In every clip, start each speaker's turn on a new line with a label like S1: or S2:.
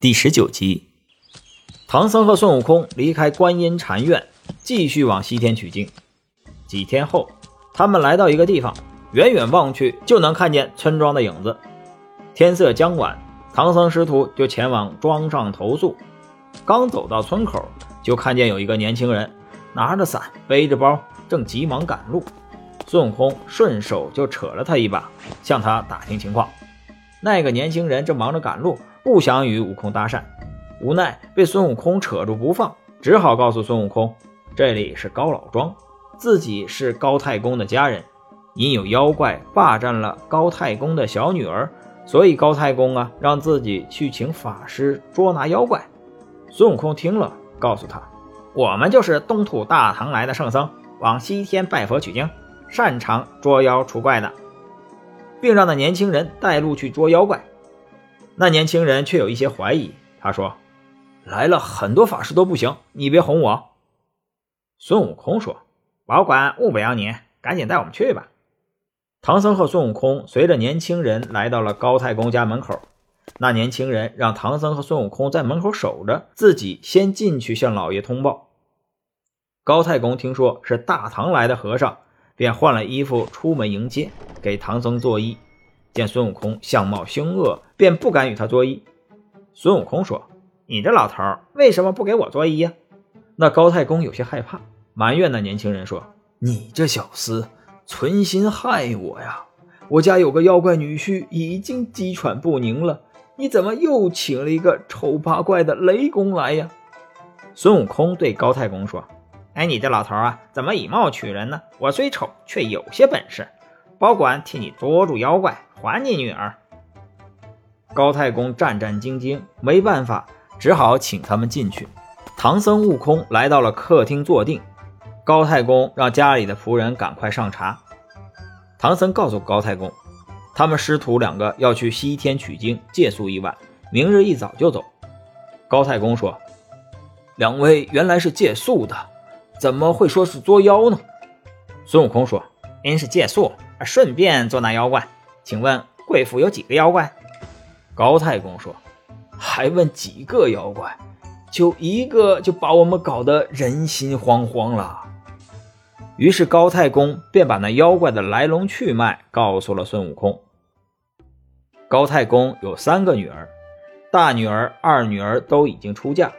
S1: 第十九集，唐僧和孙悟空离开观音禅院，继续往西天取经。几天后，他们来到一个地方，远远望去就能看见村庄的影子。天色将晚，唐僧师徒就前往庄上投宿。刚走到村口，就看见有一个年轻人拿着伞，背着包，正急忙赶路。孙悟空顺手就扯了他一把，向他打听情况。那个年轻人正忙着赶路。不想与悟空搭讪，无奈被孙悟空扯住不放，只好告诉孙悟空：“这里是高老庄，自己是高太公的家人，因有妖怪霸占了高太公的小女儿，所以高太公啊让自己去请法师捉拿妖怪。”孙悟空听了，告诉他：“我们就是东土大唐来的圣僧，往西天拜佛取经，擅长捉妖除怪的，并让那年轻人带路去捉妖怪。”那年轻人却有一些怀疑，他说：“来了很多法师都不行，你别哄我。”孙悟空说：“保管误不了你，赶紧带我们去吧。”唐僧和孙悟空随着年轻人来到了高太公家门口，那年轻人让唐僧和孙悟空在门口守着，自己先进去向老爷通报。高太公听说是大唐来的和尚，便换了衣服出门迎接，给唐僧作揖。见孙悟空相貌凶恶，便不敢与他作揖。孙悟空说：“你这老头为什么不给我作揖呀？”那高太公有些害怕，埋怨那年轻人说：“你这小厮存心害我呀！我家有个妖怪女婿已经鸡喘不宁了，你怎么又请了一个丑八怪的雷公来呀？”孙悟空对高太公说：“哎，你这老头啊，怎么以貌取人呢？我虽丑，却有些本事，保管替你捉住妖怪。”还你女儿！高太公战战兢兢，没办法，只好请他们进去。唐僧、悟空来到了客厅坐定。高太公让家里的仆人赶快上茶。唐僧告诉高太公，他们师徒两个要去西天取经，借宿一晚，明日一早就走。高太公说：“两位原来是借宿的，怎么会说是捉妖呢？”孙悟空说：“您是借宿，顺便捉拿妖怪。”请问贵府有几个妖怪？高太公说：“还问几个妖怪？就一个就把我们搞得人心惶惶了。”于是高太公便把那妖怪的来龙去脉告诉了孙悟空。高太公有三个女儿，大女儿、二女儿都已经出嫁，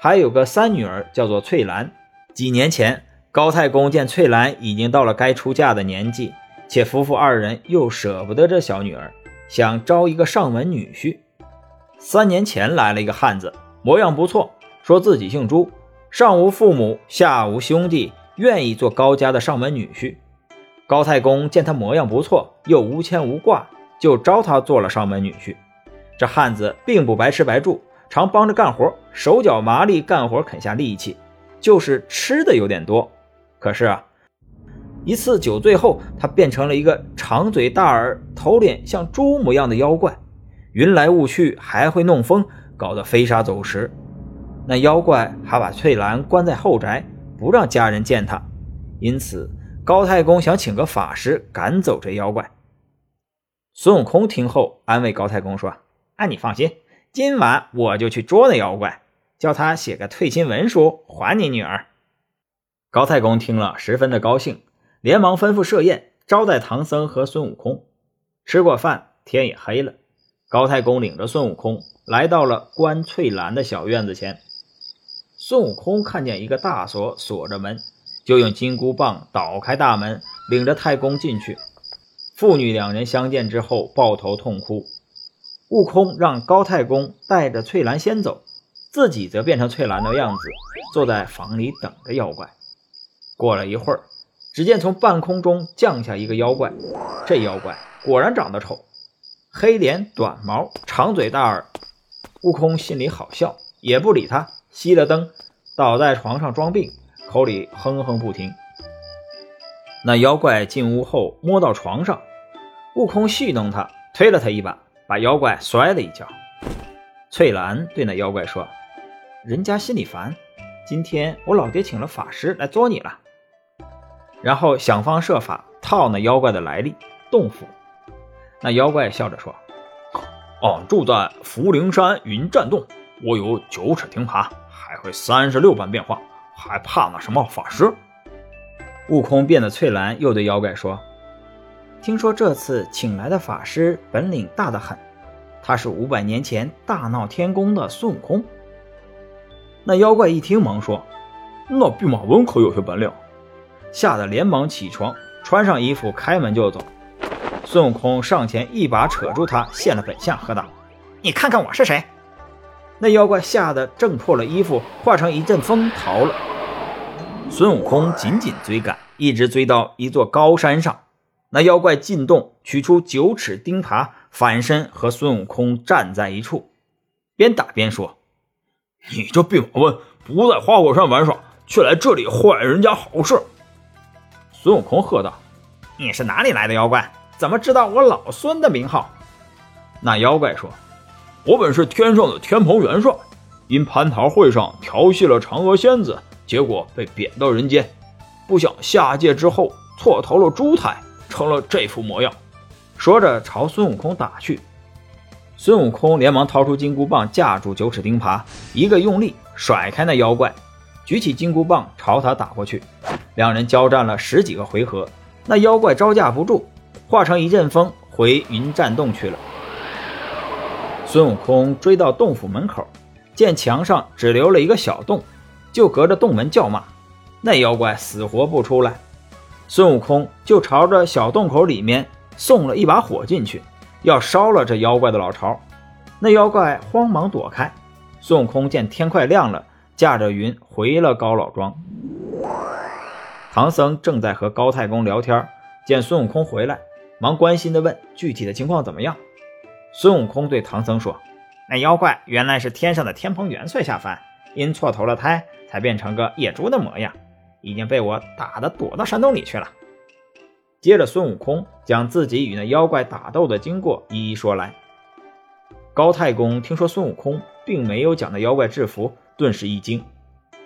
S1: 还有个三女儿叫做翠兰。几年前，高太公见翠兰已经到了该出嫁的年纪。且夫妇二人又舍不得这小女儿，想招一个上门女婿。三年前来了一个汉子，模样不错，说自己姓朱，上无父母，下无兄弟，愿意做高家的上门女婿。高太公见他模样不错，又无牵无挂，就招他做了上门女婿。这汉子并不白吃白住，常帮着干活，手脚麻利，干活肯下力气，就是吃的有点多。可是啊。一次酒醉后，他变成了一个长嘴大耳、头脸像猪模样的妖怪，云来雾去，还会弄风，搞得飞沙走石。那妖怪还把翠兰关在后宅，不让家人见他。因此，高太公想请个法师赶走这妖怪。孙悟空听后，安慰高太公说：“哎，你放心，今晚我就去捉那妖怪，叫他写个退亲文书还你女儿。”高太公听了，十分的高兴。连忙吩咐设宴招待唐僧和孙悟空。吃过饭，天也黑了。高太公领着孙悟空来到了关翠兰的小院子前。孙悟空看见一个大锁锁着门，就用金箍棒捣开大门，领着太公进去。父女两人相见之后，抱头痛哭。悟空让高太公带着翠兰先走，自己则变成翠兰的样子，坐在房里等着妖怪。过了一会儿。只见从半空中降下一个妖怪，这妖怪果然长得丑，黑脸短毛，长嘴大耳。悟空心里好笑，也不理他，熄了灯，倒在床上装病，口里哼哼不停。那妖怪进屋后摸到床上，悟空戏弄他，推了他一把，把妖怪摔了一跤。翠兰对那妖怪说：“人家心里烦，今天我老爹请了法师来捉你了。”然后想方设法套那妖怪的来历，洞府。那妖怪笑着说：“俺住在福陵山云栈洞，我有九尺钉耙，还会三十六般变化，还怕那什么法师？”
S2: 悟空变得翠蓝，又对妖怪说：“听说这次请来的法师本领大得很，他是五百年前大闹天宫的孙悟空。”
S1: 那妖怪一听，忙说：“那弼马温可有些本领。”吓得连忙起床，穿上衣服，开门就走。孙悟空上前一把扯住他，现了本相，喝道：“你看看我是谁？”那妖怪吓得挣破了衣服，化成一阵风逃了。孙悟空紧紧追赶，一直追到一座高山上。那妖怪进洞，取出九齿钉耙，反身和孙悟空站在一处，边打边说：“你这弼马温不在花果山玩耍，却来这里坏人家好事。”孙悟空喝道：“你是哪里来的妖怪？怎么知道我老孙的名号？”那妖怪说：“我本是天上的天蓬元帅，因蟠桃会上调戏了嫦娥仙子。”结果被贬到人间，不想下界之后错投了猪胎，成了这副模样。说着朝孙悟空打去，孙悟空连忙掏出金箍棒架住九齿钉耙，一个用力甩开那妖怪，举起金箍棒朝他打过去。两人交战了十几个回合，那妖怪招架不住，化成一阵风回云栈洞去了。孙悟空追到洞府门口，见墙上只留了一个小洞。就隔着洞门叫骂，那妖怪死活不出来。孙悟空就朝着小洞口里面送了一把火进去，要烧了这妖怪的老巢。那妖怪慌忙躲开。孙悟空见天快亮了，驾着云回了高老庄。唐僧正在和高太公聊天，见孙悟空回来，忙关心地问：“具体的情况怎么样？”孙悟空对唐僧说：“那妖怪原来是天上的天蓬元帅下凡，因错投了胎。”才变成个野猪的模样，已经被我打得躲到山洞里去了。接着，孙悟空将自己与那妖怪打斗的经过一一说来。高太公听说孙悟空并没有将那妖怪制服，顿时一惊，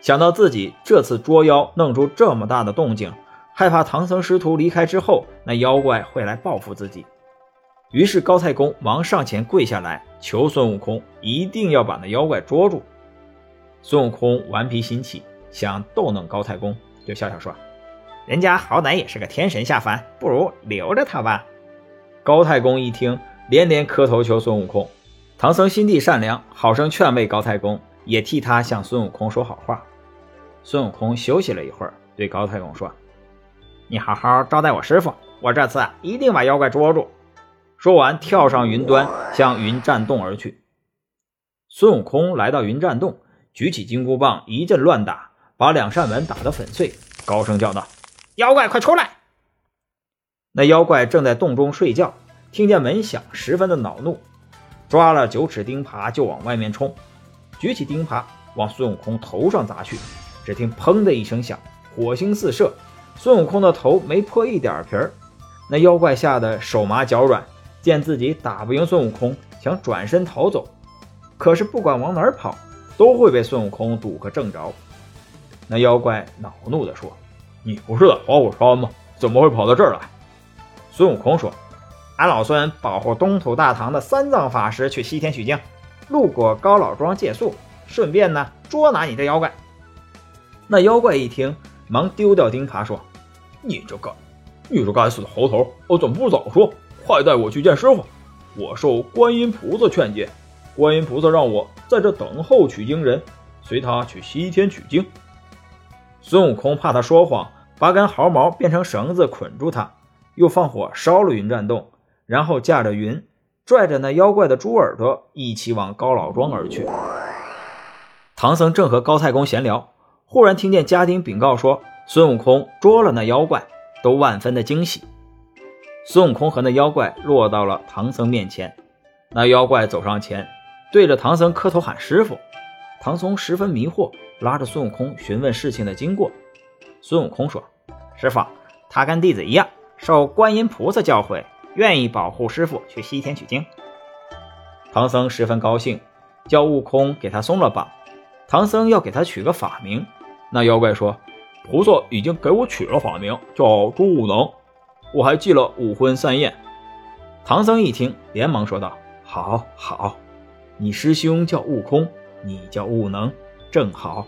S1: 想到自己这次捉妖弄出这么大的动静，害怕唐僧师徒离开之后，那妖怪会来报复自己。于是高太公忙上前跪下来，求孙悟空一定要把那妖怪捉住。孙悟空顽皮心起，想逗弄高太公，就笑笑说：“人家好歹也是个天神下凡，不如留着他吧。”高太公一听，连连磕头求孙悟空。唐僧心地善良，好生劝慰高太公，也替他向孙悟空说好话。孙悟空休息了一会儿，对高太公说：“你好好招待我师傅，我这次一定把妖怪捉住。”说完，跳上云端，向云栈洞而去。孙悟空来到云栈洞。举起金箍棒，一阵乱打，把两扇门打得粉碎，高声叫道：“妖怪，快出来！”那妖怪正在洞中睡觉，听见门响，十分的恼怒，抓了九齿钉耙就往外面冲，举起钉耙往孙悟空头上砸去。只听“砰”的一声响，火星四射，孙悟空的头没破一点皮儿。那妖怪吓得手麻脚软，见自己打不赢孙悟空，想转身逃走，可是不管往哪儿跑。都会被孙悟空堵个正着。那妖怪恼怒地说：“你不是在花果山吗？怎么会跑到这儿来？”孙悟空说：“俺老孙保护东土大唐的三藏法师去西天取经，路过高老庄借宿，顺便呢捉拿你这妖怪。”那妖怪一听，忙丢掉钉耙说：“你这个，你这该死的猴头，我怎么不早说？快带我去见师傅！我受观音菩萨劝诫。”观音菩萨让我在这等候取经人，随他去西天取经。孙悟空怕他说谎，拔根毫毛变成绳子捆住他，又放火烧了云栈洞，然后驾着云，拽着那妖怪的猪耳朵，一起往高老庄而去。唐僧正和高太公闲聊，忽然听见家丁禀告说孙悟空捉了那妖怪，都万分的惊喜。孙悟空和那妖怪落到了唐僧面前，那妖怪走上前。对着唐僧磕头喊师傅，唐僧十分迷惑，拉着孙悟空询问事情的经过。孙悟空说：“师傅，他跟弟子一样，受观音菩萨教诲，愿意保护师傅去西天取经。”唐僧十分高兴，叫悟空给他松了绑。唐僧要给他取个法名，那妖怪说：“菩萨已经给我取了法名，叫朱悟能，我还记了五荤三宴。”唐僧一听，连忙说道。
S2: 好，好，你师兄叫悟空，你叫悟能，正好。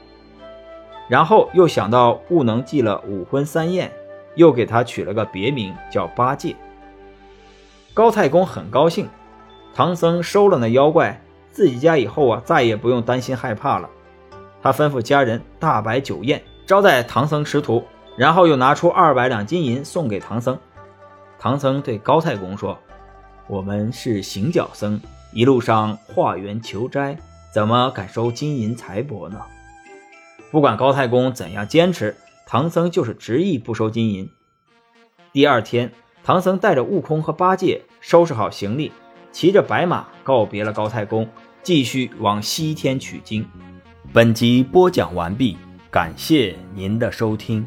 S2: 然后又想到悟能记了五荤三宴，又给他取了个别名叫八戒。高太公很高兴，唐僧收了那妖怪，自己家以后啊再也不用担心害怕了。他吩咐家人大摆酒宴，招待唐僧师徒，然后又拿出二百两金银送给唐僧。唐僧对高太公说。我们是行脚僧，一路上化缘求斋，怎么敢收金银财帛呢？不管高太公怎样坚持，唐僧就是执意不收金银。第二天，唐僧带着悟空和八戒收拾好行李，骑着白马告别了高太公，继续往西天取经。本集播讲完毕，感谢您的收听。